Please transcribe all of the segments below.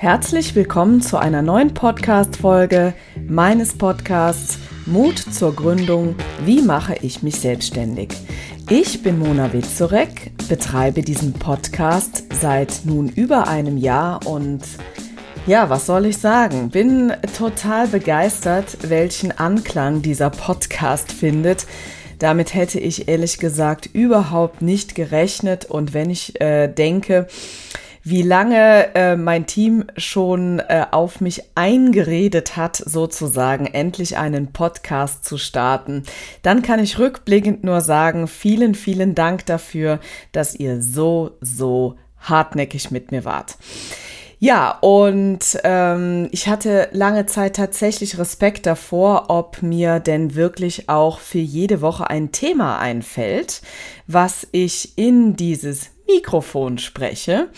Herzlich willkommen zu einer neuen Podcast-Folge meines Podcasts Mut zur Gründung. Wie mache ich mich selbstständig? Ich bin Mona Witzorek, betreibe diesen Podcast seit nun über einem Jahr und ja, was soll ich sagen? Bin total begeistert, welchen Anklang dieser Podcast findet. Damit hätte ich ehrlich gesagt überhaupt nicht gerechnet und wenn ich äh, denke, wie lange äh, mein Team schon äh, auf mich eingeredet hat, sozusagen endlich einen Podcast zu starten, dann kann ich rückblickend nur sagen, vielen, vielen Dank dafür, dass ihr so, so hartnäckig mit mir wart. Ja, und ähm, ich hatte lange Zeit tatsächlich Respekt davor, ob mir denn wirklich auch für jede Woche ein Thema einfällt, was ich in dieses Mikrofon spreche,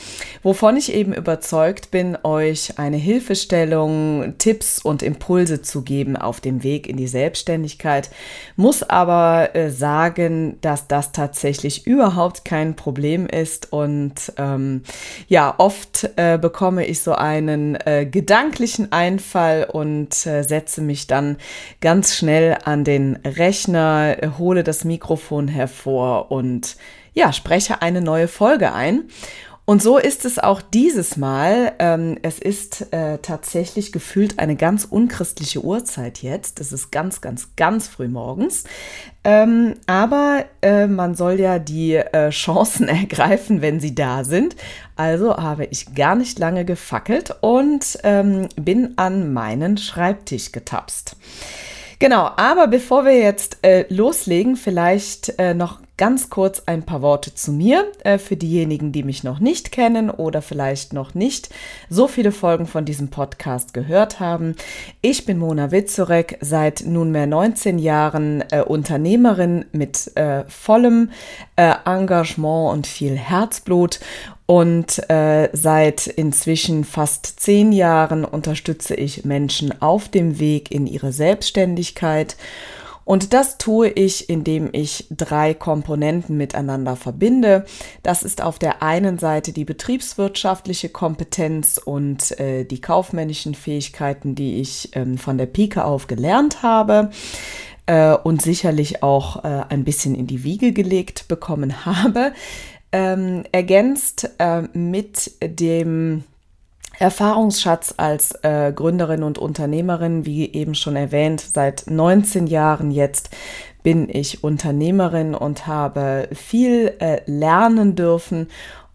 wovon ich eben überzeugt bin, euch eine Hilfestellung, Tipps und Impulse zu geben auf dem Weg in die Selbstständigkeit, muss aber äh, sagen, dass das tatsächlich überhaupt kein Problem ist und ähm, ja, oft äh, bekomme ich so einen äh, gedanklichen Einfall und äh, setze mich dann ganz schnell an den Rechner, hole das Mikrofon hervor und ja, spreche eine neue Folge ein. Und so ist es auch dieses Mal. Ähm, es ist äh, tatsächlich gefühlt eine ganz unchristliche Uhrzeit jetzt. Es ist ganz, ganz, ganz früh morgens. Ähm, aber äh, man soll ja die äh, Chancen ergreifen, wenn sie da sind. Also habe ich gar nicht lange gefackelt und ähm, bin an meinen Schreibtisch getapst. Genau, aber bevor wir jetzt äh, loslegen, vielleicht äh, noch ganz kurz ein paar Worte zu mir äh, für diejenigen, die mich noch nicht kennen oder vielleicht noch nicht so viele Folgen von diesem Podcast gehört haben. Ich bin Mona Witzorek, seit nunmehr 19 Jahren äh, Unternehmerin mit äh, vollem äh, Engagement und viel Herzblut und äh, seit inzwischen fast zehn Jahren unterstütze ich Menschen auf dem Weg in ihre Selbstständigkeit und das tue ich, indem ich drei Komponenten miteinander verbinde. Das ist auf der einen Seite die betriebswirtschaftliche Kompetenz und äh, die kaufmännischen Fähigkeiten, die ich ähm, von der Pike auf gelernt habe äh, und sicherlich auch äh, ein bisschen in die Wiege gelegt bekommen habe. Ähm, ergänzt äh, mit dem Erfahrungsschatz als äh, Gründerin und Unternehmerin, wie eben schon erwähnt, seit 19 Jahren jetzt bin ich Unternehmerin und habe viel äh, lernen dürfen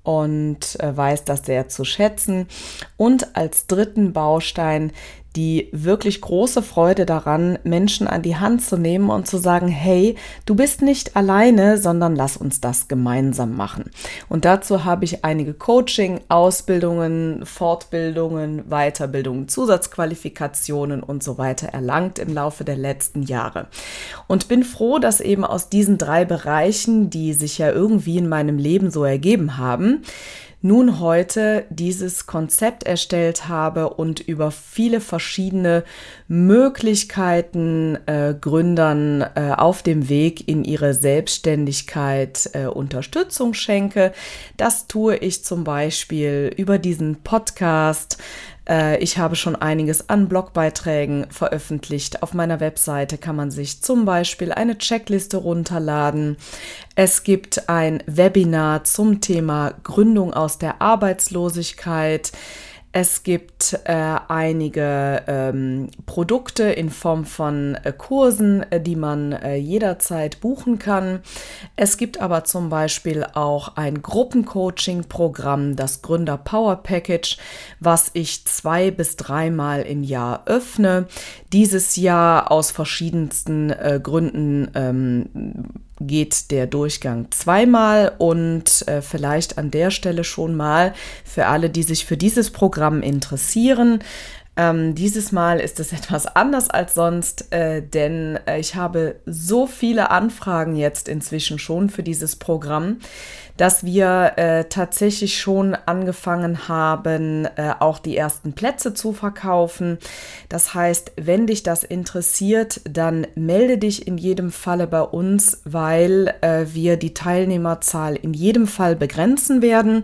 und äh, weiß das sehr zu schätzen. Und als dritten Baustein die wirklich große Freude daran, Menschen an die Hand zu nehmen und zu sagen, hey, du bist nicht alleine, sondern lass uns das gemeinsam machen. Und dazu habe ich einige Coaching, Ausbildungen, Fortbildungen, Weiterbildungen, Zusatzqualifikationen und so weiter erlangt im Laufe der letzten Jahre. Und bin froh, dass eben aus diesen drei Bereichen, die sich ja irgendwie in meinem Leben so ergeben haben, nun heute dieses Konzept erstellt habe und über viele verschiedene Möglichkeiten äh, Gründern äh, auf dem Weg in ihre Selbstständigkeit äh, Unterstützung schenke. Das tue ich zum Beispiel über diesen Podcast, ich habe schon einiges an Blogbeiträgen veröffentlicht. Auf meiner Webseite kann man sich zum Beispiel eine Checkliste runterladen. Es gibt ein Webinar zum Thema Gründung aus der Arbeitslosigkeit. Es gibt äh, einige ähm, Produkte in Form von äh, Kursen, äh, die man äh, jederzeit buchen kann. Es gibt aber zum Beispiel auch ein Gruppencoaching-Programm, das Gründer Power Package, was ich zwei bis dreimal im Jahr öffne. Dieses Jahr aus verschiedensten äh, Gründen ähm, geht der Durchgang zweimal und äh, vielleicht an der Stelle schon mal für alle, die sich für dieses Programm interessieren. Ähm, dieses Mal ist es etwas anders als sonst, äh, denn äh, ich habe so viele Anfragen jetzt inzwischen schon für dieses Programm, dass wir äh, tatsächlich schon angefangen haben, äh, auch die ersten Plätze zu verkaufen. Das heißt, wenn dich das interessiert, dann melde dich in jedem Falle bei uns, weil äh, wir die Teilnehmerzahl in jedem Fall begrenzen werden.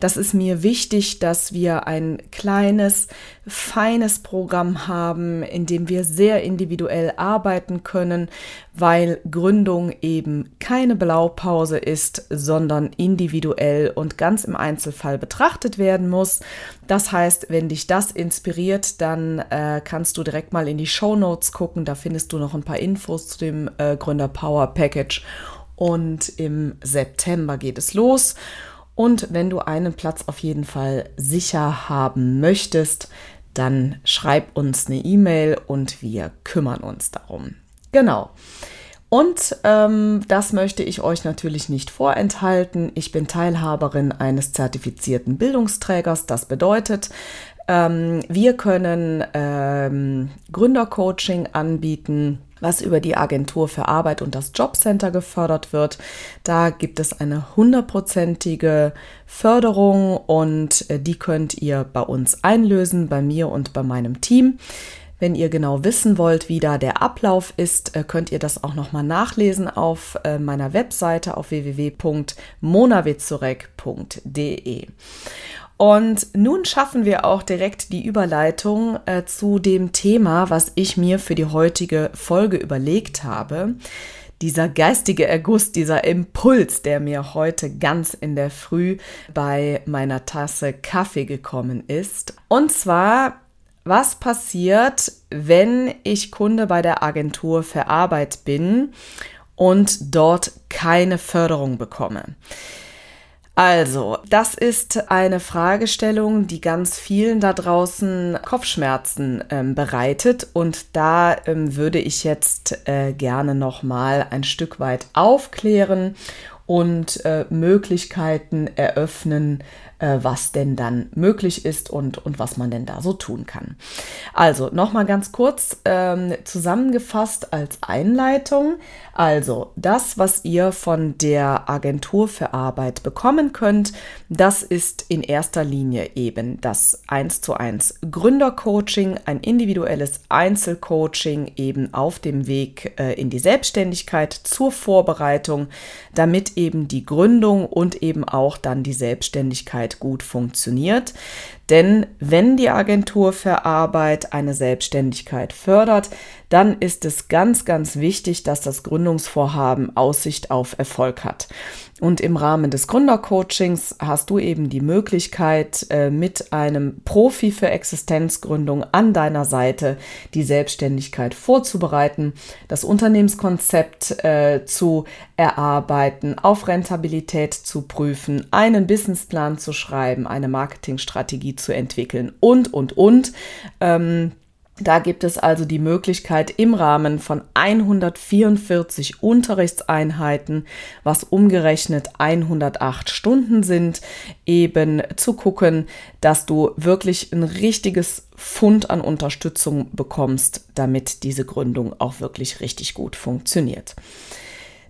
Das ist mir wichtig, dass wir ein kleines, feines Programm haben, in dem wir sehr individuell arbeiten können, weil Gründung eben keine Blaupause ist, sondern individuell und ganz im Einzelfall betrachtet werden muss. Das heißt, wenn dich das inspiriert, dann äh, kannst du direkt mal in die Show Notes gucken. Da findest du noch ein paar Infos zu dem äh, Gründer Power Package. Und im September geht es los. Und wenn du einen Platz auf jeden Fall sicher haben möchtest, dann schreib uns eine E-Mail und wir kümmern uns darum. Genau. Und ähm, das möchte ich euch natürlich nicht vorenthalten. Ich bin Teilhaberin eines zertifizierten Bildungsträgers. Das bedeutet, ähm, wir können ähm, Gründercoaching anbieten was über die Agentur für Arbeit und das Jobcenter gefördert wird. Da gibt es eine hundertprozentige Förderung und äh, die könnt ihr bei uns einlösen, bei mir und bei meinem Team. Wenn ihr genau wissen wollt, wie da der Ablauf ist, äh, könnt ihr das auch nochmal nachlesen auf äh, meiner Webseite auf www.monavizurek.de. Und nun schaffen wir auch direkt die Überleitung äh, zu dem Thema, was ich mir für die heutige Folge überlegt habe. Dieser geistige Erguss, dieser Impuls, der mir heute ganz in der Früh bei meiner Tasse Kaffee gekommen ist. Und zwar, was passiert, wenn ich Kunde bei der Agentur für Arbeit bin und dort keine Förderung bekomme? Also, das ist eine Fragestellung, die ganz vielen da draußen Kopfschmerzen ähm, bereitet. Und da ähm, würde ich jetzt äh, gerne nochmal ein Stück weit aufklären und äh, Möglichkeiten eröffnen, äh, was denn dann möglich ist und, und was man denn da so tun kann. Also nochmal ganz kurz ähm, zusammengefasst als Einleitung. Also das, was ihr von der Agentur für Arbeit bekommen könnt, das ist in erster Linie eben das 1 zu 1 Gründercoaching, ein individuelles Einzelcoaching eben auf dem Weg äh, in die Selbstständigkeit zur Vorbereitung, damit eben die Gründung und eben auch dann die Selbstständigkeit Arbeit gut funktioniert. Denn wenn die Agentur für Arbeit eine Selbstständigkeit fördert, dann ist es ganz, ganz wichtig, dass das Gründungsvorhaben Aussicht auf Erfolg hat. Und im Rahmen des Gründercoachings hast du eben die Möglichkeit, äh, mit einem Profi für Existenzgründung an deiner Seite die Selbstständigkeit vorzubereiten, das Unternehmenskonzept äh, zu erarbeiten, auf Rentabilität zu prüfen, einen Businessplan zu schreiben, eine Marketingstrategie zu entwickeln und, und, und. Ähm, da gibt es also die Möglichkeit im Rahmen von 144 Unterrichtseinheiten, was umgerechnet 108 Stunden sind, eben zu gucken, dass du wirklich ein richtiges Fund an Unterstützung bekommst, damit diese Gründung auch wirklich richtig gut funktioniert.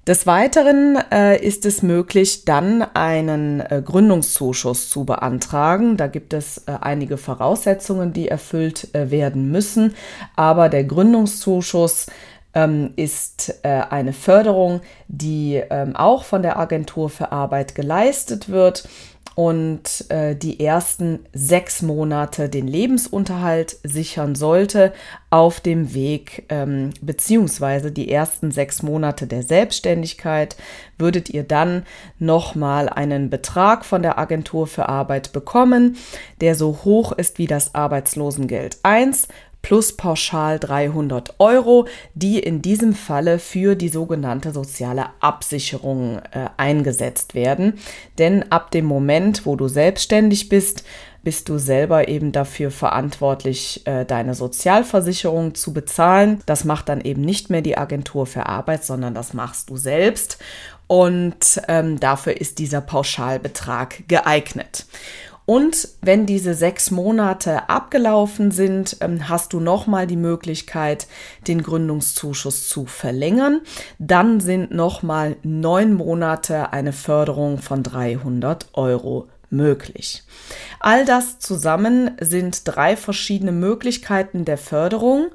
Des Weiteren äh, ist es möglich, dann einen äh, Gründungszuschuss zu beantragen. Da gibt es äh, einige Voraussetzungen, die erfüllt äh, werden müssen. Aber der Gründungszuschuss ähm, ist äh, eine Förderung, die ähm, auch von der Agentur für Arbeit geleistet wird und äh, die ersten sechs Monate den Lebensunterhalt sichern sollte auf dem Weg, ähm, beziehungsweise die ersten sechs Monate der Selbstständigkeit, würdet ihr dann nochmal einen Betrag von der Agentur für Arbeit bekommen, der so hoch ist wie das Arbeitslosengeld 1 plus pauschal 300 Euro, die in diesem Falle für die sogenannte soziale Absicherung äh, eingesetzt werden. Denn ab dem Moment, wo du selbstständig bist, bist du selber eben dafür verantwortlich, äh, deine Sozialversicherung zu bezahlen. Das macht dann eben nicht mehr die Agentur für Arbeit, sondern das machst du selbst. Und ähm, dafür ist dieser Pauschalbetrag geeignet. Und wenn diese sechs Monate abgelaufen sind, ähm, hast du nochmal die Möglichkeit, den Gründungszuschuss zu verlängern. Dann sind nochmal neun Monate eine Förderung von 300 Euro möglich. All das zusammen sind drei verschiedene Möglichkeiten der Förderung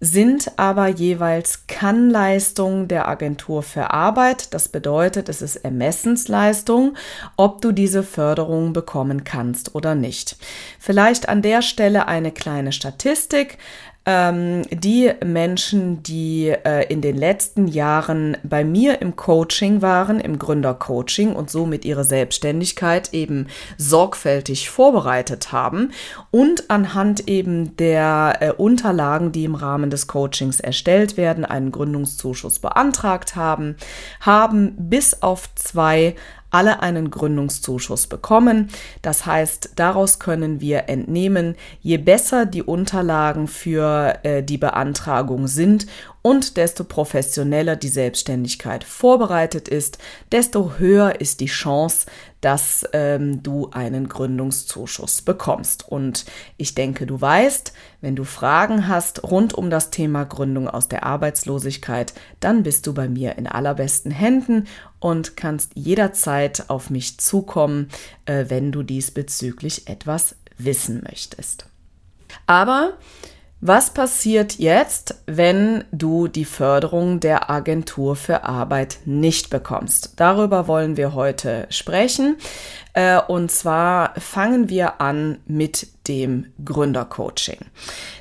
sind aber jeweils Kannleistungen der Agentur für Arbeit. Das bedeutet, es ist Ermessensleistung, ob du diese Förderung bekommen kannst oder nicht. Vielleicht an der Stelle eine kleine Statistik ähm, die Menschen, die äh, in den letzten Jahren bei mir im Coaching waren, im Gründercoaching und somit ihre Selbstständigkeit eben sorgfältig vorbereitet haben und anhand eben der äh, Unterlagen, die im Rahmen des Coachings erstellt werden, einen Gründungszuschuss beantragt haben, haben bis auf zwei alle einen Gründungszuschuss bekommen. Das heißt, daraus können wir entnehmen, je besser die Unterlagen für äh, die Beantragung sind und desto professioneller die Selbstständigkeit vorbereitet ist, desto höher ist die Chance, dass ähm, du einen Gründungszuschuss bekommst. Und ich denke, du weißt, wenn du Fragen hast rund um das Thema Gründung aus der Arbeitslosigkeit, dann bist du bei mir in allerbesten Händen und kannst jederzeit auf mich zukommen, äh, wenn du diesbezüglich etwas wissen möchtest. Aber was passiert jetzt, wenn du die Förderung der Agentur für Arbeit nicht bekommst? Darüber wollen wir heute sprechen. Äh, und zwar fangen wir an mit dem Gründercoaching.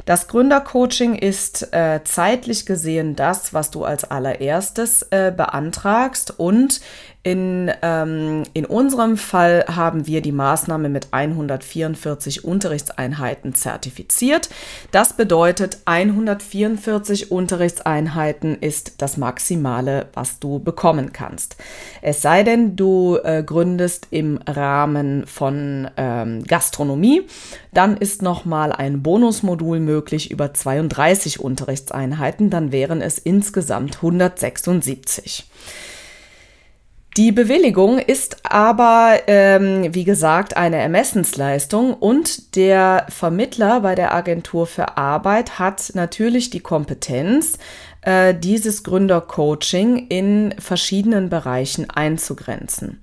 Das Gründercoaching ist äh, zeitlich gesehen das, was du als allererstes äh, beantragst und in, ähm, in unserem Fall haben wir die Maßnahme mit 144 Unterrichtseinheiten zertifiziert. Das bedeutet, 144 Unterrichtseinheiten ist das Maximale, was du bekommen kannst. Es sei denn, du gründest im Rahmen von ähm, Gastronomie, dann ist nochmal ein Bonusmodul möglich über 32 Unterrichtseinheiten, dann wären es insgesamt 176. Die Bewilligung ist aber, ähm, wie gesagt, eine Ermessensleistung und der Vermittler bei der Agentur für Arbeit hat natürlich die Kompetenz, äh, dieses Gründercoaching in verschiedenen Bereichen einzugrenzen.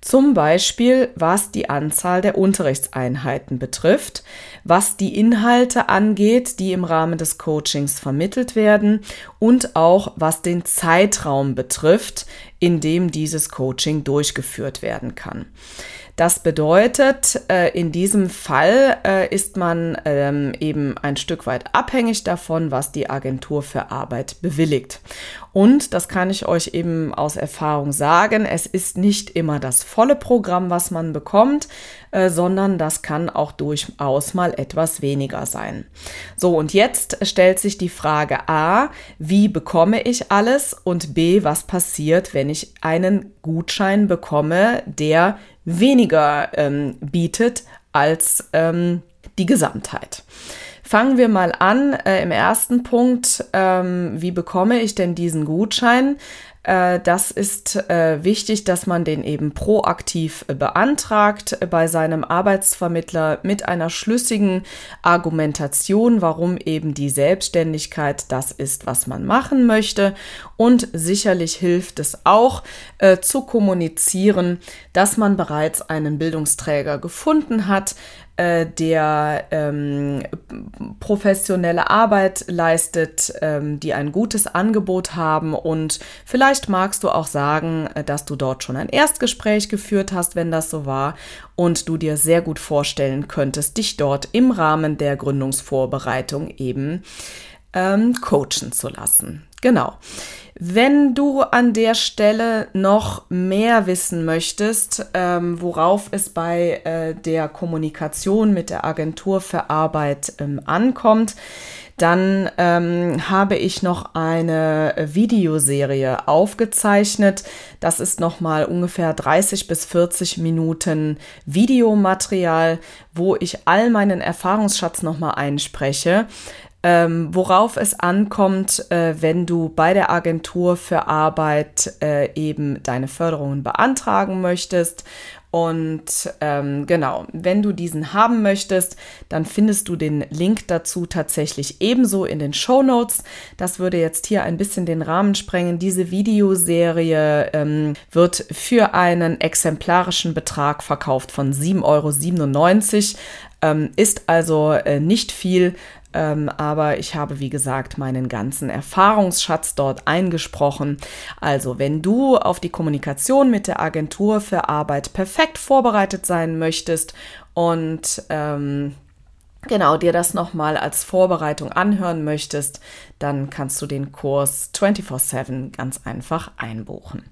Zum Beispiel was die Anzahl der Unterrichtseinheiten betrifft, was die Inhalte angeht, die im Rahmen des Coachings vermittelt werden und auch was den Zeitraum betrifft, in dem dieses Coaching durchgeführt werden kann. Das bedeutet, äh, in diesem Fall äh, ist man ähm, eben ein Stück weit abhängig davon, was die Agentur für Arbeit bewilligt. Und das kann ich euch eben aus Erfahrung sagen, es ist nicht immer das volle Programm, was man bekommt, äh, sondern das kann auch durchaus mal etwas weniger sein. So, und jetzt stellt sich die Frage A, wie bekomme ich alles? Und B, was passiert, wenn ich einen Gutschein bekomme, der weniger ähm, bietet als ähm, die Gesamtheit. Fangen wir mal an äh, im ersten Punkt. Ähm, wie bekomme ich denn diesen Gutschein? Äh, das ist äh, wichtig, dass man den eben proaktiv äh, beantragt bei seinem Arbeitsvermittler mit einer schlüssigen Argumentation, warum eben die Selbstständigkeit das ist, was man machen möchte. Und sicherlich hilft es auch zu kommunizieren, dass man bereits einen Bildungsträger gefunden hat, äh, der ähm, professionelle Arbeit leistet, ähm, die ein gutes Angebot haben. Und vielleicht magst du auch sagen, äh, dass du dort schon ein Erstgespräch geführt hast, wenn das so war, und du dir sehr gut vorstellen könntest, dich dort im Rahmen der Gründungsvorbereitung eben ähm, coachen zu lassen. Genau. Wenn du an der Stelle noch mehr wissen möchtest, ähm, worauf es bei äh, der Kommunikation mit der Agentur für Arbeit ähm, ankommt, dann ähm, habe ich noch eine Videoserie aufgezeichnet. Das ist nochmal ungefähr 30 bis 40 Minuten Videomaterial, wo ich all meinen Erfahrungsschatz nochmal einspreche ähm, worauf es ankommt, äh, wenn du bei der Agentur für Arbeit äh, eben deine Förderungen beantragen möchtest. Und ähm, genau, wenn du diesen haben möchtest, dann findest du den Link dazu tatsächlich ebenso in den Show Notes. Das würde jetzt hier ein bisschen den Rahmen sprengen. Diese Videoserie ähm, wird für einen exemplarischen Betrag verkauft von 7,97 Euro. Ähm, ist also äh, nicht viel, ähm, aber ich habe, wie gesagt, meinen ganzen Erfahrungsschatz dort eingesprochen. Also, wenn du auf die Kommunikation mit der Agentur für Arbeit perfekt vorbereitet sein möchtest und ähm, genau dir das nochmal als Vorbereitung anhören möchtest, dann kannst du den Kurs 24-7 ganz einfach einbuchen.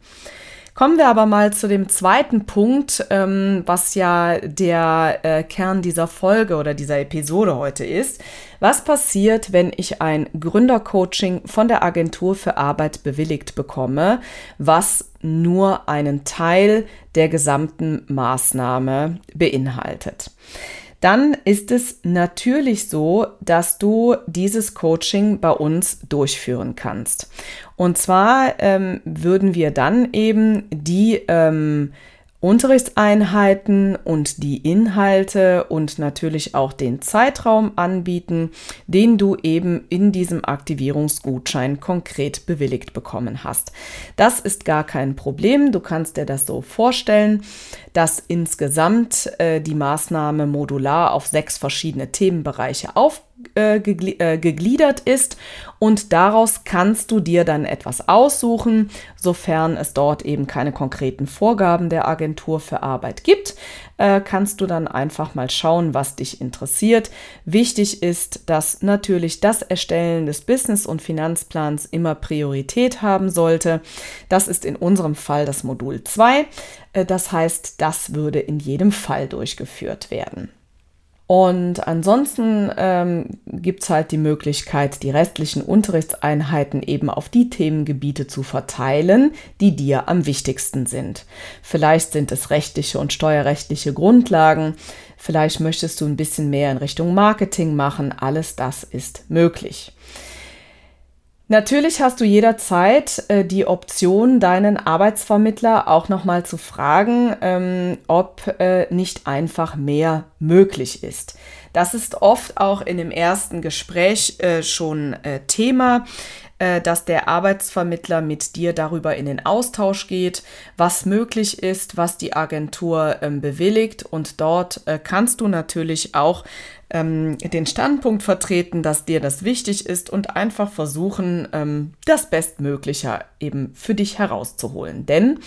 Kommen wir aber mal zu dem zweiten Punkt, ähm, was ja der äh, Kern dieser Folge oder dieser Episode heute ist. Was passiert, wenn ich ein Gründercoaching von der Agentur für Arbeit bewilligt bekomme, was nur einen Teil der gesamten Maßnahme beinhaltet? Dann ist es natürlich so, dass du dieses Coaching bei uns durchführen kannst. Und zwar ähm, würden wir dann eben die ähm, Unterrichtseinheiten und die Inhalte und natürlich auch den Zeitraum anbieten, den du eben in diesem Aktivierungsgutschein konkret bewilligt bekommen hast. Das ist gar kein Problem. Du kannst dir das so vorstellen, dass insgesamt äh, die Maßnahme modular auf sechs verschiedene Themenbereiche auf äh, äh, gegliedert ist und daraus kannst du dir dann etwas aussuchen, sofern es dort eben keine konkreten Vorgaben der Agentur für Arbeit gibt, äh, kannst du dann einfach mal schauen, was dich interessiert. Wichtig ist, dass natürlich das Erstellen des Business- und Finanzplans immer Priorität haben sollte. Das ist in unserem Fall das Modul 2. Äh, das heißt, das würde in jedem Fall durchgeführt werden. Und ansonsten ähm, gibt es halt die Möglichkeit, die restlichen Unterrichtseinheiten eben auf die Themengebiete zu verteilen, die dir am wichtigsten sind. Vielleicht sind es rechtliche und steuerrechtliche Grundlagen, vielleicht möchtest du ein bisschen mehr in Richtung Marketing machen, alles das ist möglich. Natürlich hast du jederzeit äh, die Option, deinen Arbeitsvermittler auch nochmal zu fragen, ähm, ob äh, nicht einfach mehr möglich ist. Das ist oft auch in dem ersten Gespräch äh, schon äh, Thema äh, dass der Arbeitsvermittler mit dir darüber in den Austausch geht, was möglich ist, was die Agentur ähm, bewilligt. Und dort äh, kannst du natürlich auch ähm, den Standpunkt vertreten, dass dir das wichtig ist und einfach versuchen, ähm, das Bestmögliche eben für dich herauszuholen. Denn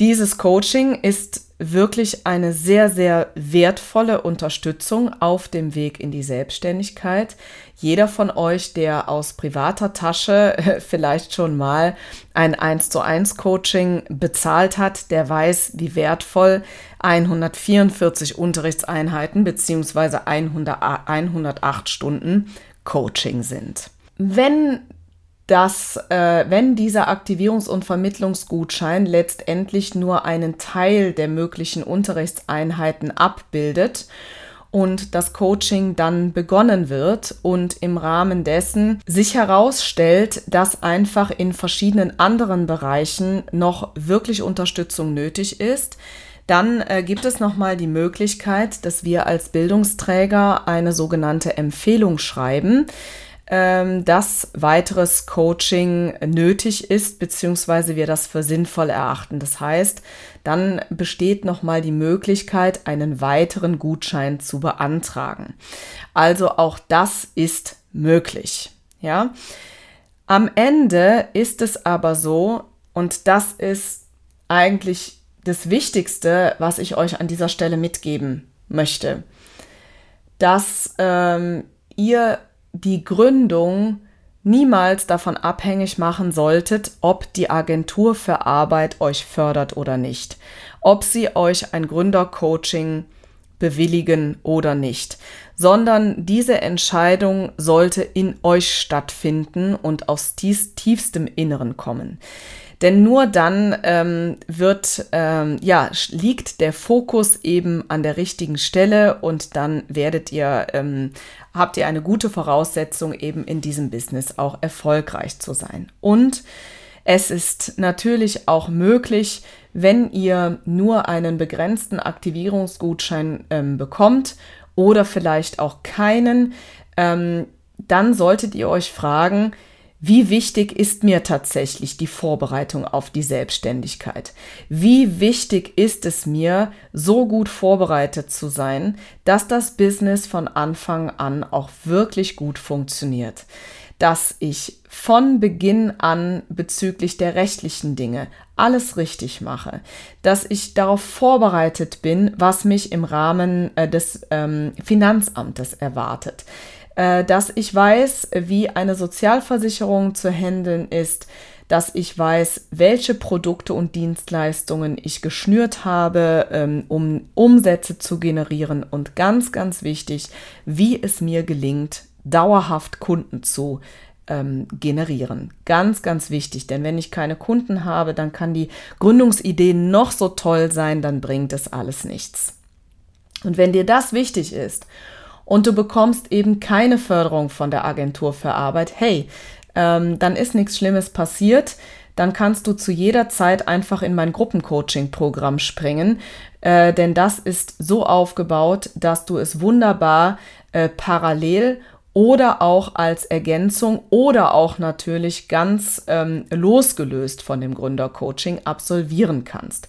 dieses Coaching ist wirklich eine sehr, sehr wertvolle Unterstützung auf dem Weg in die Selbstständigkeit. Jeder von euch, der aus privater Tasche vielleicht schon mal ein 1 zu 1 Coaching bezahlt hat, der weiß, wie wertvoll 144 Unterrichtseinheiten bzw. 108 Stunden Coaching sind. Wenn dass äh, wenn dieser Aktivierungs- und Vermittlungsgutschein letztendlich nur einen Teil der möglichen Unterrichtseinheiten abbildet und das Coaching dann begonnen wird und im Rahmen dessen sich herausstellt, dass einfach in verschiedenen anderen Bereichen noch wirklich Unterstützung nötig ist, dann äh, gibt es nochmal die Möglichkeit, dass wir als Bildungsträger eine sogenannte Empfehlung schreiben ähm, dass weiteres Coaching nötig ist, beziehungsweise wir das für sinnvoll erachten. Das heißt, dann besteht nochmal die Möglichkeit, einen weiteren Gutschein zu beantragen. Also auch das ist möglich. Ja. Am Ende ist es aber so, und das ist eigentlich das Wichtigste, was ich euch an dieser Stelle mitgeben möchte, dass ähm, ihr die Gründung niemals davon abhängig machen solltet, ob die Agentur für Arbeit euch fördert oder nicht, ob sie euch ein Gründercoaching bewilligen oder nicht, sondern diese Entscheidung sollte in euch stattfinden und aus tiefstem Inneren kommen. Denn nur dann ähm, wird, ähm, ja, liegt der Fokus eben an der richtigen Stelle und dann werdet ihr, ähm, habt ihr eine gute Voraussetzung eben in diesem Business auch erfolgreich zu sein. Und es ist natürlich auch möglich, wenn ihr nur einen begrenzten Aktivierungsgutschein ähm, bekommt oder vielleicht auch keinen, ähm, dann solltet ihr euch fragen, wie wichtig ist mir tatsächlich die Vorbereitung auf die Selbstständigkeit? Wie wichtig ist es mir, so gut vorbereitet zu sein, dass das Business von Anfang an auch wirklich gut funktioniert? dass ich von Beginn an bezüglich der rechtlichen Dinge alles richtig mache, dass ich darauf vorbereitet bin, was mich im Rahmen äh, des ähm, Finanzamtes erwartet, äh, dass ich weiß, wie eine Sozialversicherung zu handeln ist, dass ich weiß, welche Produkte und Dienstleistungen ich geschnürt habe, ähm, um Umsätze zu generieren und ganz, ganz wichtig, wie es mir gelingt, dauerhaft Kunden zu ähm, generieren. Ganz, ganz wichtig, denn wenn ich keine Kunden habe, dann kann die Gründungsidee noch so toll sein, dann bringt es alles nichts. Und wenn dir das wichtig ist und du bekommst eben keine Förderung von der Agentur für Arbeit, hey, ähm, dann ist nichts Schlimmes passiert. Dann kannst du zu jeder Zeit einfach in mein Gruppencoaching-Programm springen, äh, denn das ist so aufgebaut, dass du es wunderbar äh, parallel oder auch als Ergänzung oder auch natürlich ganz ähm, losgelöst von dem Gründercoaching absolvieren kannst.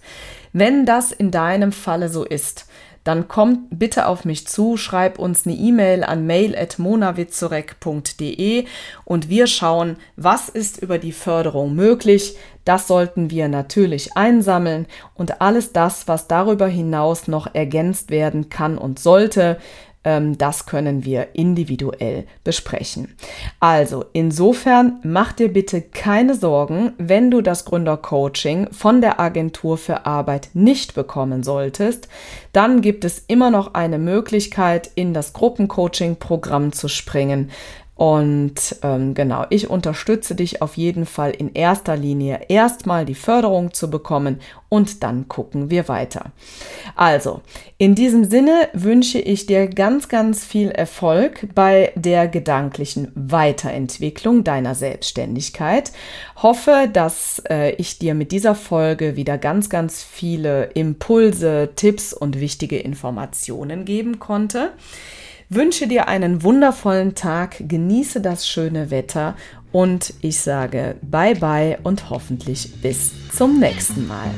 Wenn das in deinem Falle so ist, dann komm bitte auf mich zu, schreib uns eine E-Mail an mail.monawitzorek.de und wir schauen, was ist über die Förderung möglich. Das sollten wir natürlich einsammeln und alles das, was darüber hinaus noch ergänzt werden kann und sollte, das können wir individuell besprechen. Also insofern mach dir bitte keine Sorgen, wenn du das Gründercoaching von der Agentur für Arbeit nicht bekommen solltest, dann gibt es immer noch eine Möglichkeit, in das Gruppencoaching-Programm zu springen. Und ähm, genau, ich unterstütze dich auf jeden Fall in erster Linie erstmal die Förderung zu bekommen und dann gucken wir weiter. Also, in diesem Sinne wünsche ich dir ganz, ganz viel Erfolg bei der gedanklichen Weiterentwicklung deiner Selbstständigkeit. Hoffe, dass äh, ich dir mit dieser Folge wieder ganz, ganz viele Impulse, Tipps und wichtige Informationen geben konnte wünsche dir einen wundervollen Tag, genieße das schöne Wetter und ich sage bye bye und hoffentlich bis zum nächsten Mal.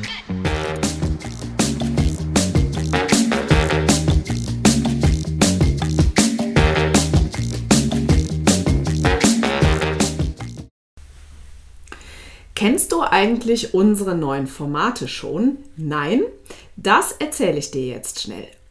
Kennst du eigentlich unsere neuen Formate schon? Nein? Das erzähle ich dir jetzt schnell.